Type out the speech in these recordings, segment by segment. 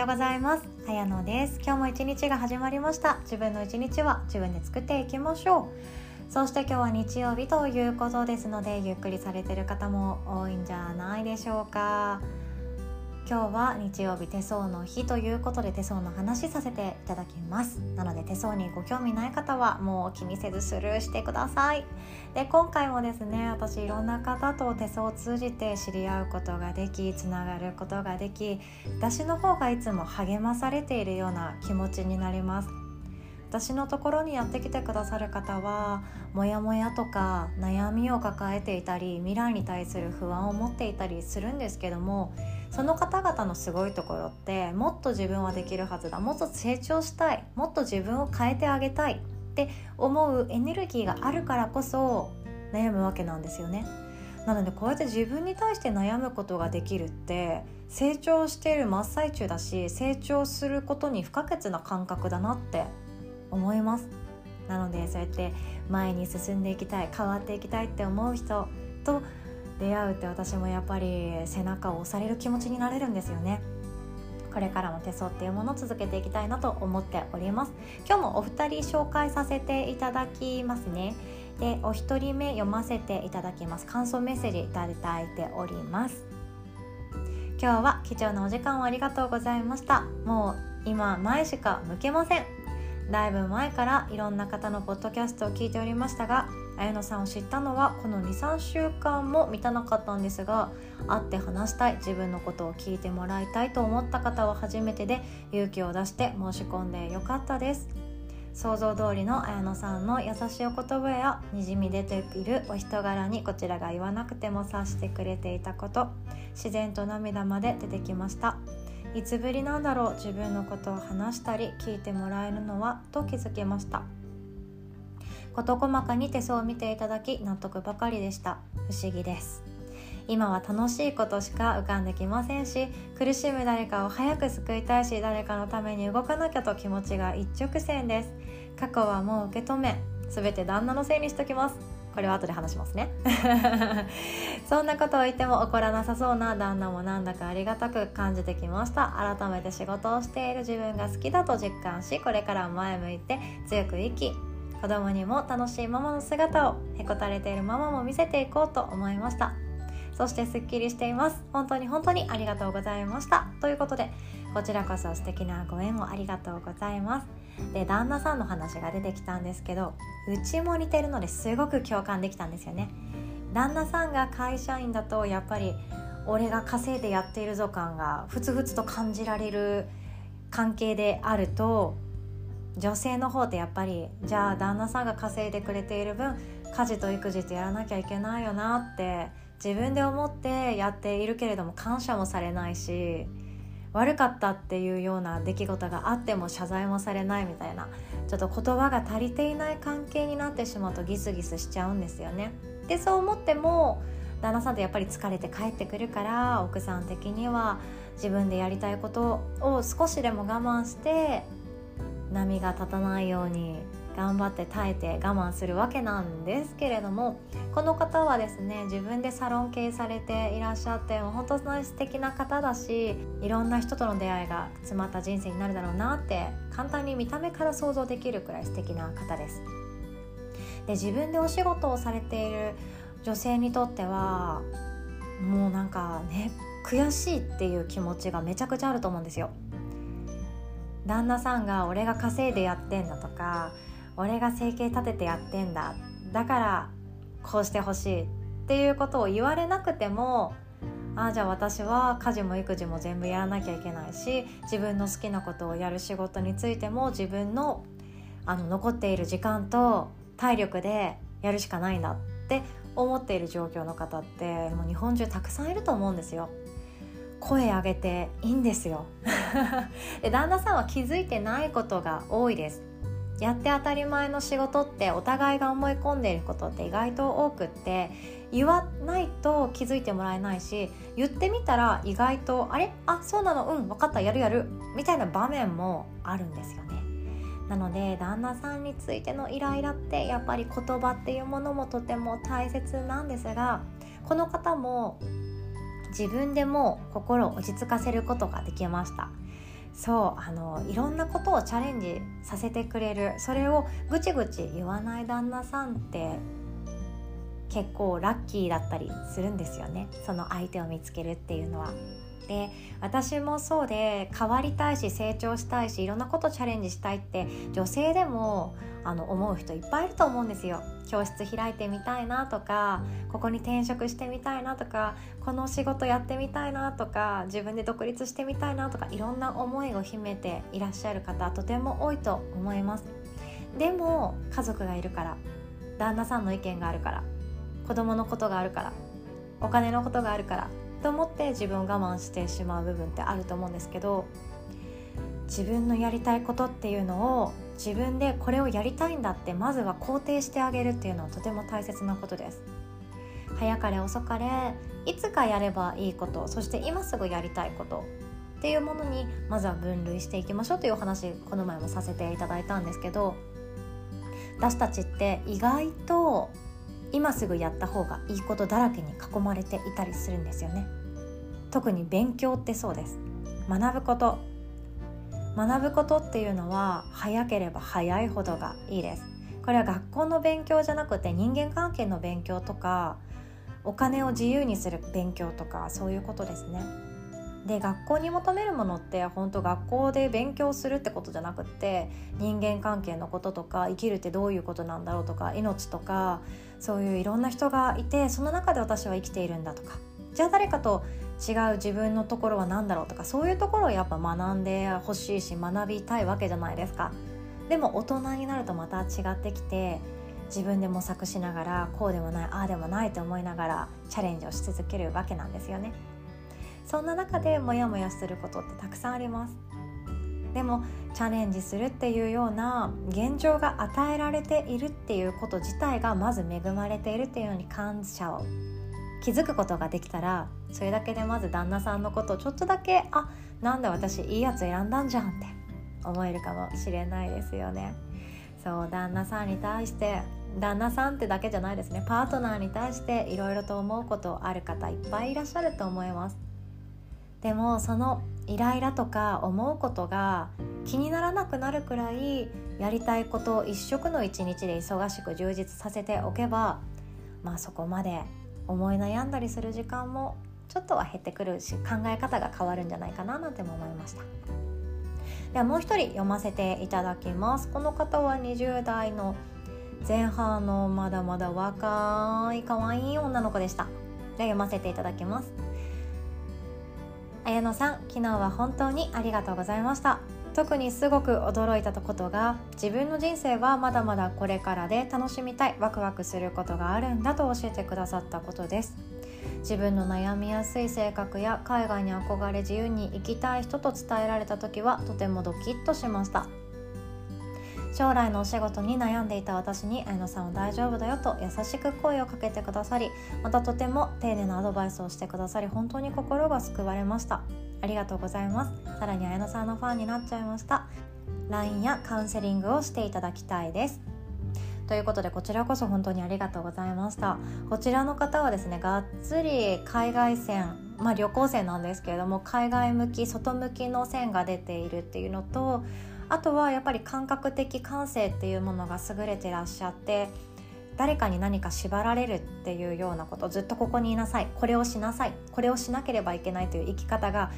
ようございます。あやのです。今日も一日が始まりました。自分の一日は自分で作っていきましょう。そして今日は日曜日ということですので、ゆっくりされてる方も多いんじゃないでしょうか。今日は日曜日手相の日ということで手相の話させていただきます。なので手相にご興味ない方はもう気にせずスルーしてください。で今回もですね私いろんな方と手相を通じて知り合うことができつながることができ私の方がいつも励まされているような気持ちになります。私のところにやってきてくださる方はモヤモヤとか悩みを抱えていたり未来に対する不安を持っていたりするんですけどもその方々のすごいところってもっと自分はできるはずだ。もっと成長したい。もっと自分を変えてあげたい。って思うエネルギーがあるからこそ悩むわけなんですよね。なのでこうやって自分に対して悩むことができるって成長している真っ最中だし成長することに不可欠な感覚だなって思います。なのでそうやって前に進んでいきたい変わっていきたいって思う人と出会うって私もやっぱり背中を押される気持ちになれるんですよね。これからも手相っていうものを続けていきたいなと思っております。今日もお二人紹介させていただきますね。でお一人目読ませていただきます。感想メッセージいただいております。今日は貴重なお時間をありがとうございました。もう今前しか向けません。だいぶ前からいろんな方のポッドキャストを聞いておりましたが綾乃さんを知ったのはこの23週間も満たなかったんですが会って話したい自分のことを聞いてもらいたいと思った方は初めてで勇気を出して申し込んでよかったです。想像通りの綾乃さんの優しいお言葉やにじみ出ているお人柄にこちらが言わなくても察してくれていたこと自然と涙まで出てきました。いつぶりなんだろう自分のことを話したり聞いてもらえるのはと気づきました。事細かに手相を見ていただき納得ばかりでした。不思議です。今は楽しいことしか浮かんできませんし苦しむ誰かを早く救いたいし誰かのために動かなきゃと気持ちが一直線です。過去はもう受け止め全て旦那のせいにしときます。これは後で話しますね。そんなことを言っても怒らなさそうな旦那もなんだかありがたく感じてきました。改めて仕事をしている自分が好きだと実感しこれから前向いて強く生き子供にも楽しいママの姿をへこたれているママも見せていこうと思いました。そしてすっきりしています。本当に本当にありがとうございました。ということでこちらこそ素敵なご縁をありがとうございます。で旦那さんの話が出てきたんですけどうちも似てるのですごく共感できたんですよね。旦那さんが会社員だとやっぱり俺が稼いでやっているぞ感がふつふつと感じられる関係であると女性の方ってやっぱりじゃあ旦那さんが稼いでくれている分家事と育児ってやらなきゃいけないよなって自分で思ってやっているけれども感謝もされないし悪かったっていうような出来事があっても謝罪もされないみたいなちょっと言葉が足りていない関係になってしまうとギスギスしちゃうんですよね。でそう思っても旦那さんってやっぱり疲れて帰ってくるから奥さん的には自分でやりたいことを少しでも我慢して波が立たないように頑張って耐えて我慢するわけなんですけれどもこの方はですね自分でサロン経営されていらっしゃって本当に素敵な方だしいろんな人との出会いが詰まった人生になるだろうなって簡単に見た目から想像できるくらい素敵な方です。で自分でお仕事をされている女性にとってはもうなんかね悔しいっていう気持ちがめちゃくちゃあると思うんですよ。旦那さんが俺が稼いでやってんだとか俺が生計立ててやってんだだからこうしてほしいっていうことを言われなくてもああじゃあ私は家事も育児も全部やらなきゃいけないし自分の好きなことをやる仕事についても自分のあの残っている時間と体力でやるしかないんだって思っている状況の方ってもう日本中たくさんいると思うんですよ。声上げていいんですよ。で旦那さんは気づいてないことが多いです。やって当たり前の仕事ってお互いが思い込んでいることって意外と多くって言わないと気づいてもらえないし言ってみたら意外とあれ？あそうなの？うん分かった。やるやる。みたいな場面もあるんですよね。なので旦那さんについてのイライラってやっぱり言葉っていうものもとても大切なんですがこの方も自分でも心を落ち着かせることができました。そうあのいろんなことをチャレンジさせてくれるそれをぐちぐち言わない旦那さんって結構ラッキーだったりするんですよねその相手を見つけるっていうのは。で私もそうで変わりたいし成長したいしいろんなことチャレンジしたいって女性でもあの思う人いっぱいいると思うんですよ。教室開いてみたいなとかここに転職してみたいなとかこの仕事やってみたいなとか自分で独立してみたいなとかいろんな思いを秘めていらっしゃる方とても多いと思います。でも家族がいるから旦那さんの意見があるから子供のことがあるからお金のことがあるからと思って自分を我慢してしまう部分ってあると思うんですけど自分のやりたいことっていうのを自分でこれをやりたいんだってまずは肯定してあげるっていうのはとても大切なことです。早かれ遅かれいつかやればいいことそして今すぐやりたいことっていうものにまずは分類していきましょうというお話この前もさせていただいたんですけど私たちって意外と今すぐやった方がいいことだらけに囲まれていたりするんですよね。特に勉強ってそうです。学ぶこと。学ぶことっていうのは早ければ早いほどがいいです。これは学校の勉強じゃなくて人間関係の勉強とかお金を自由にする勉強とかそういうことですね。で学校に求めるものって本当学校で勉強するってことじゃなくって人間関係のこととか生きるってどういうことなんだろうとか命とかそういういろんな人がいてその中で私は生きているんだとかじゃあ誰かと違う自分のところは何だろうとかそういうところをやっぱ学んでほしいし学びたいわけじゃないですか。でも大人になるとまた違ってきて自分で模索しながらこうでもないああでもないと思いながらチャレンジをし続けるわけなんですよね。そんな中でモヤモヤすることってたくさんあります。でもチャレンジするっていうような現状が与えられているっていうこと自体がまず恵まれているっていうのに感謝を気づくことができたらそれだけでまず旦那さんのことをちょっとだけあなんで私いいやつ選んだんじゃんって思えるかもしれないですよね。そう旦那さんに対して旦那さんってだけじゃないですね。パートナーに対していろいろと思うことある方いっぱいいらっしゃると思います。でもそのイライラとか思うことが気にならなくなるくらいやりたいことを一色の一日で忙しく充実させておけばまあそこまで思い悩んだりする時間もちょっとは減ってくるし考え方が変わるんじゃないかななんても思いました。ではもう一人読ませていただきます。この方は20代の前半のまだまだ若い可愛い女の子でした。では読ませていただきます。綾乃さん昨日は本当にありがとうございました。特にすごく驚いたことが自分の人生はまだまだこれからで楽しみたいワクワクすることがあるんだと教えてくださったことです。自分の悩みやすい性格や海外に憧れ自由に生きたい人と伝えられた時はとてもドキッとしました。将来のお仕事に悩んでいた私に綾乃さんは大丈夫だよと優しく声をかけてくださりまたとても丁寧なアドバイスをしてくださり本当に心が救われました。ありがとうございます。さらに綾乃さんのファンになっちゃいました。LINE やカウンセリングをしていただきたいです。ということでこちらこそ本当にありがとうございました。こちらの方はですねがっつり海外線まあ旅行線なんですけれども海外向き外向きの線が出ているっていうのとあとはやっぱり感覚的感性っていうものが優れてらっしゃって誰かに何か縛られるっていうようなことずっとここにいなさいこれをしなさいこれをしなければいけないという生き方が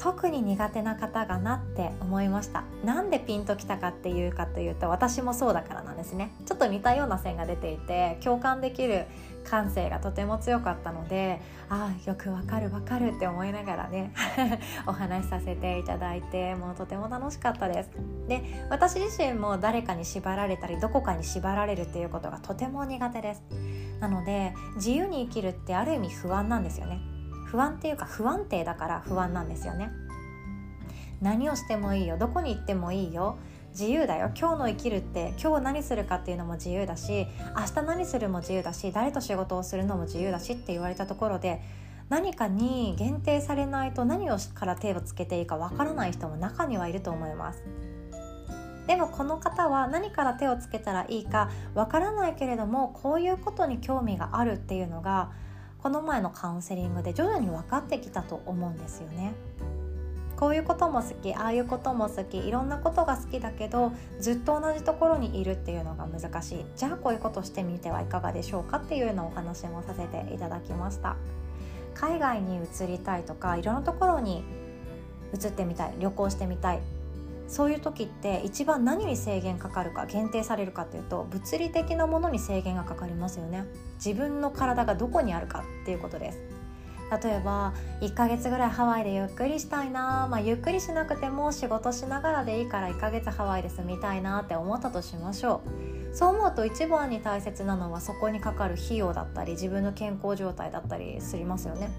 特に苦手な方がなって思いました。なんでピンときたかっていうかというと私もそうだからなんですね。ちょっと似たような線が出ていて共感できる感性がとても強かったのでああよくわかるわかるって思いながらね お話しさせていただいてもうとても楽しかったです。で私自身も誰かに縛られたりどこかに縛られるっていうことがとても苦手です。なので自由に生きるってある意味不安なんですよね。不安っていうか不安定だから不安なんですよね。何をしてもいいよ。どこに行ってもいいよ。自由だよ。今日の生きるって今日何するかっていうのも自由だし明日何するも自由だし誰と仕事をするのも自由だしって言われたところで何かに限定されないと何をから手をつけていいかわからない人も中にはいると思います。でもこの方は何から手をつけたらいいかわからないけれどもこういうことに興味があるっていうのがこの前のカウンセリングで徐々に分かってきたと思うんですよね。こういうことも好きああいうことも好きいろんなことが好きだけどずっと同じところにいるっていうのが難しいじゃあこういうことしてみてはいかがでしょうかっていうようなお話もさせていただきました海外に移りたいとかいろんなところに移ってみたい旅行してみたいそういう時って一番何に制限かかるか限定されるかっていうと物理的なものに制限がかかりますよね。自分の体がどこにあるかっていうことです。例えば1ヶ月ぐらいハワイでゆっくりしたいな、まあ、ゆっくりしなくても仕事しながらでいいから1ヶ月ハワイで住みたいなって思ったとしましょう。そう思うと一番に大切なのはそこにかかる費用だったり自分の健康状態だったりしますよね。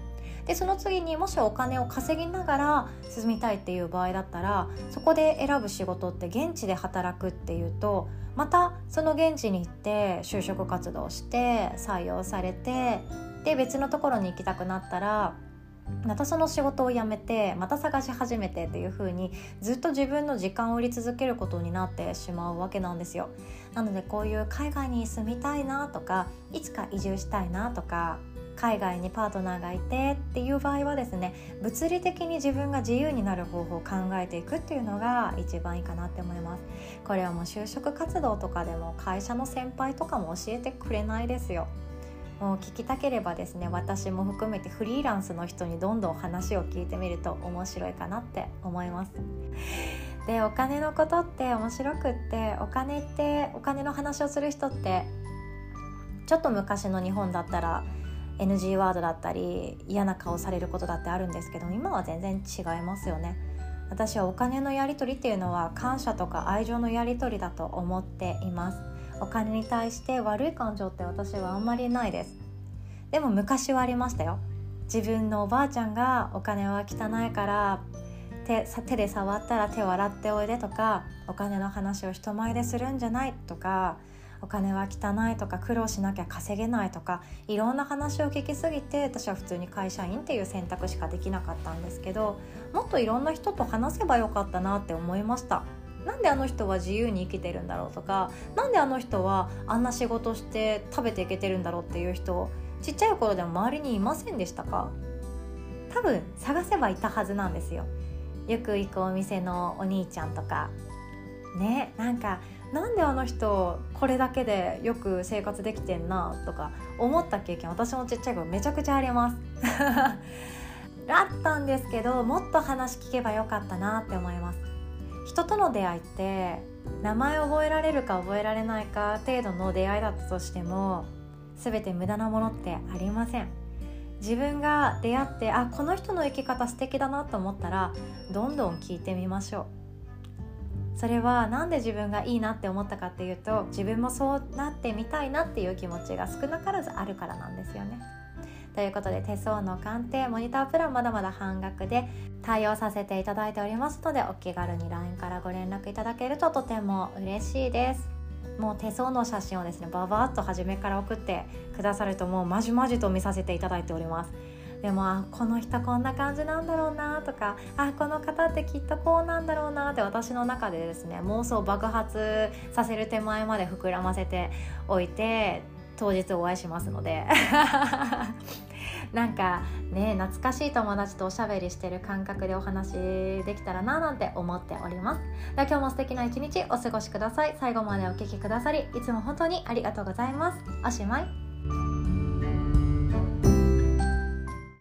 でその次にもしお金を稼ぎながら進みたいっていう場合だったらそこで選ぶ仕事って現地で働くっていうとまたその現地に行って就職活動して採用されてで別のところに行きたくなったらまたその仕事を辞めてまた探し始めてっていう風にずっと自分の時間を売り続けることになってしまうわけなんですよ。なのでこういう海外に住みたいなとかいつか移住したいなとか海外にパートナーがいてっていう場合はですね物理的に自分が自由になる方法を考えていくっていうのが一番いいかなって思います。これはもう就職活動とかでも会社の先輩とかも教えてくれないですよ。もう聞きたければですね私も含めてフリーランスの人にどんどん話を聞いてみると面白いかなって思います。でお金のことって面白くってお金ってお金の話をする人ってちょっと昔の日本だったら NG ワードだったり嫌な顔されることだってあるんですけど今は全然違いますよね。私はお金のやり取りっていうのは感謝とか愛情のやり取りだと思っています。お金に対して悪い感情って私はあんまりないです。でも昔はありましたよ。自分のおばあちゃんがお金は汚いから手手で触ったら手を洗っておいでとかお金の話を人前でするんじゃないとかお金は汚いとか苦労しなきゃ稼げないとかいろんな話を聞きすぎて私は普通に会社員っていう選択しかできなかったんですけどもっといろんな人と話せばよかったなって思いました。なんであの人は自由に生きてるんだろうとか何であの人はあんな仕事して食べていけてるんだろうっていう人ちっちゃい頃でも周りにいませんでしたか？多分探せばいたはずなんですよ。よく行くお店のお兄ちゃんとか。ねなんかなんであの人これだけでよく生活できてんなとか思った経験私もちっちゃい頃めちゃくちゃあります。あったんですけどもっと話聞けばよかったなって思います。人との出会いって名前覚えられるか覚えられないか程度の出会いだったとしても全て無駄なものってありません。自分が出会ってあこの人の生き方素敵だなと思ったらどんどん聞いてみましょう。それは何で自分がいいなって思ったかっていうと自分もそうなってみたいなっていう気持ちが少なからずあるからなんですよね。ということで手相の鑑定モニタープランまだまだ半額で対応させていただいておりますのでお気軽に LINE からご連絡いただけるととても嬉しいです。もう手相の写真をですねババッと初めから送ってくださるともうまじまじと見させていただいております。でもあこの人こんな感じなんだろうなとかあこの方ってきっとこうなんだろうなって私の中でですね妄想爆発させる手前まで膨らませておいて当日お会いしますので。なんかね懐かしい友達とおしゃべりしてる感覚でお話できたらななんて思っております。で今日も素敵な一日お過ごしください。最後までお聴きくださりいつも本当にありがとうございます。おしまい。